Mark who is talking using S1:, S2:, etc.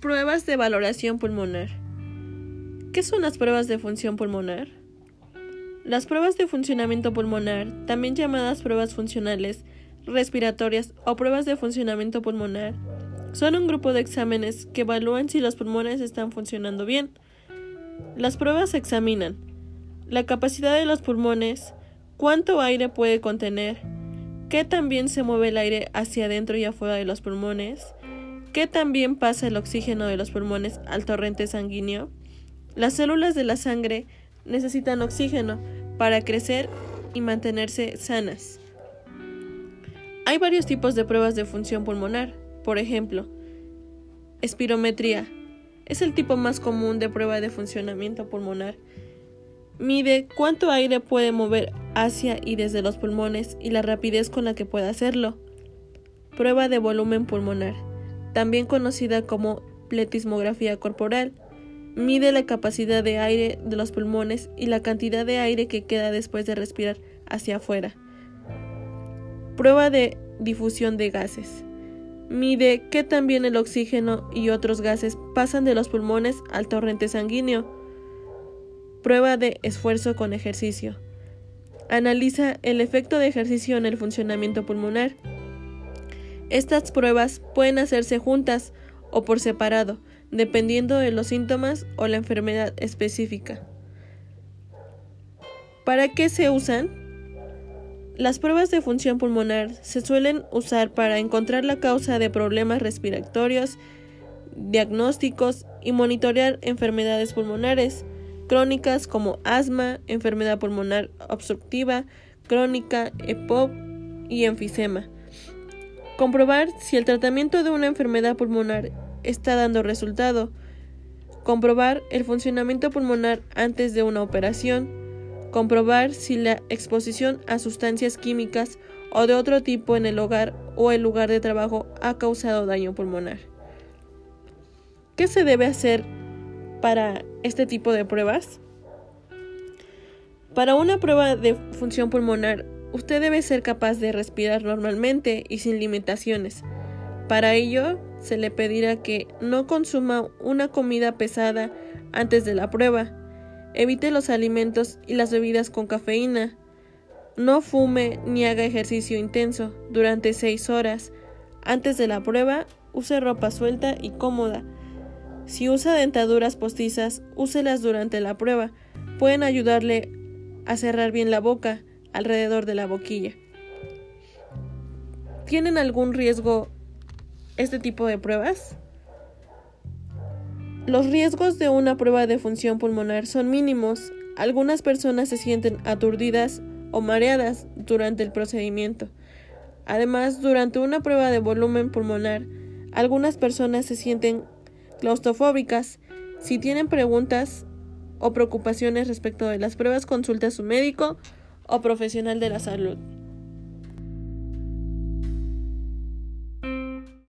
S1: Pruebas de valoración pulmonar. ¿Qué son las pruebas de función pulmonar? Las pruebas de funcionamiento pulmonar, también llamadas pruebas funcionales, respiratorias o pruebas de funcionamiento pulmonar, son un grupo de exámenes que evalúan si los pulmones están funcionando bien. Las pruebas examinan la capacidad de los pulmones, cuánto aire puede contener, qué también se mueve el aire hacia adentro y afuera de los pulmones, qué también pasa el oxígeno de los pulmones al torrente sanguíneo. Las células de la sangre necesitan oxígeno para crecer y mantenerse sanas. Hay varios tipos de pruebas de función pulmonar. Por ejemplo, espirometría. Es el tipo más común de prueba de funcionamiento pulmonar. Mide cuánto aire puede mover hacia y desde los pulmones y la rapidez con la que puede hacerlo. Prueba de volumen pulmonar, también conocida como pletismografía corporal Mide la capacidad de aire de los pulmones y la cantidad de aire que queda después de respirar hacia afuera. Prueba de difusión de gases. Mide que también el oxígeno y otros gases pasan de los pulmones al torrente sanguíneo. Prueba de esfuerzo con ejercicio. Analiza el efecto de ejercicio en el funcionamiento pulmonar. Estas pruebas pueden hacerse juntas o por separado, dependiendo de los síntomas o la enfermedad específica. ¿Para qué se usan? Las pruebas de función pulmonar se suelen usar para encontrar la causa de problemas respiratorios, diagnósticos y monitorear enfermedades pulmonares crónicas como asma, enfermedad pulmonar obstructiva, crónica, EPOC y enfisema. Comprobar si el tratamiento de una enfermedad pulmonar está dando resultado. Comprobar el funcionamiento pulmonar antes de una operación. Comprobar si la exposición a sustancias químicas o de otro tipo en el hogar o el lugar de trabajo ha causado daño pulmonar. ¿Qué se debe hacer para este tipo de pruebas? Para una prueba de función pulmonar, usted debe ser capaz de respirar normalmente y sin limitaciones. Para ello, se le pedirá que no consuma una comida pesada antes de la prueba. Evite los alimentos y las bebidas con cafeína. No fume ni haga ejercicio intenso durante 6 horas. Antes de la prueba, use ropa suelta y cómoda. Si usa dentaduras postizas, úselas durante la prueba. Pueden ayudarle a cerrar bien la boca alrededor de la boquilla. ¿Tienen algún riesgo este tipo de pruebas? Los riesgos de una prueba de función pulmonar son mínimos. Algunas personas se sienten aturdidas o mareadas durante el procedimiento. Además, durante una prueba de volumen pulmonar, algunas personas se sienten claustrofóbicas. Si tienen preguntas o preocupaciones respecto de las pruebas, consulta a su médico o profesional de la salud.